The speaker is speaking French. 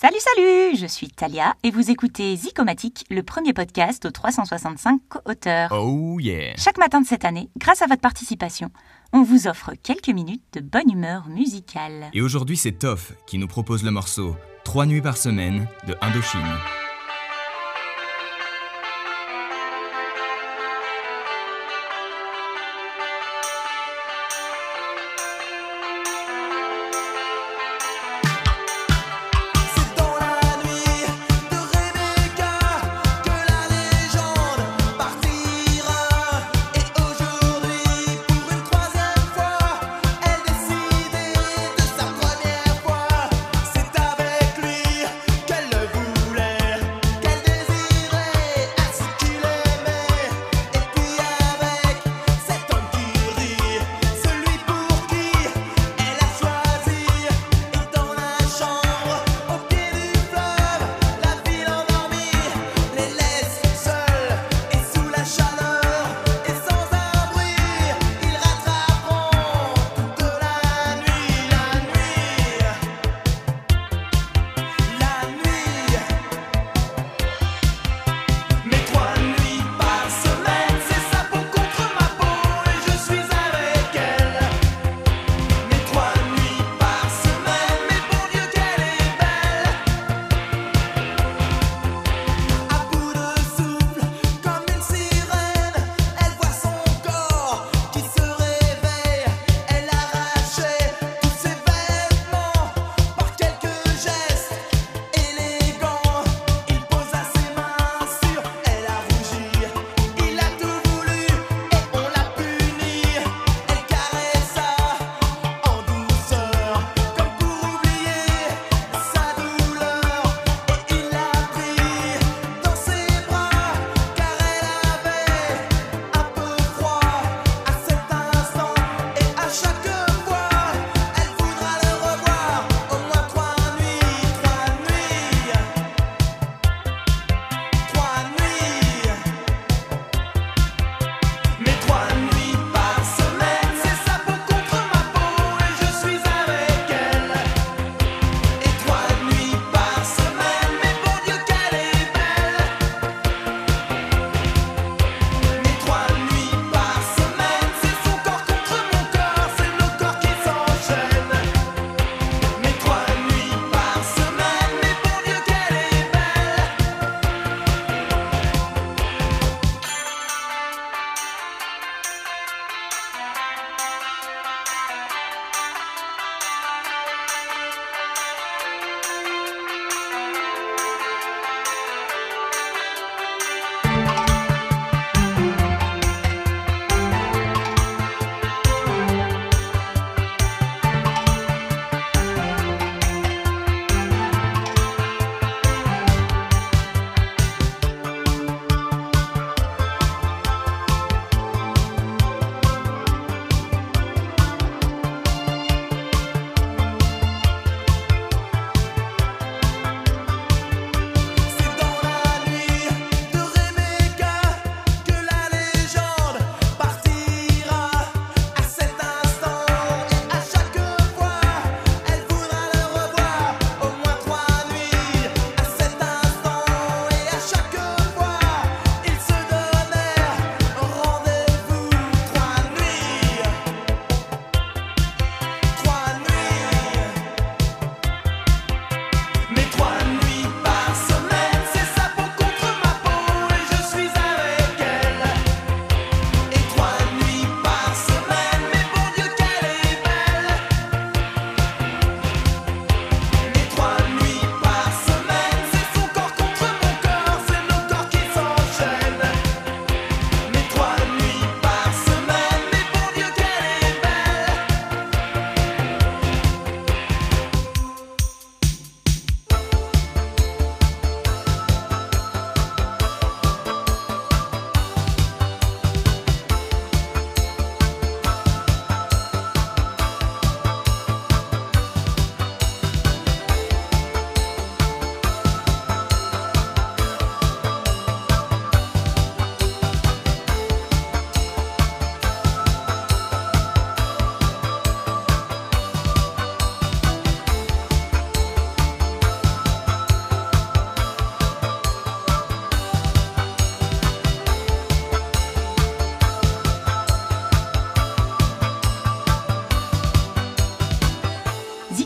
Salut, salut Je suis Talia et vous écoutez Zicomatique, le premier podcast aux 365 co-auteurs. Oh yeah Chaque matin de cette année, grâce à votre participation, on vous offre quelques minutes de bonne humeur musicale. Et aujourd'hui, c'est Toff qui nous propose le morceau 3 nuits par semaine de Indochine.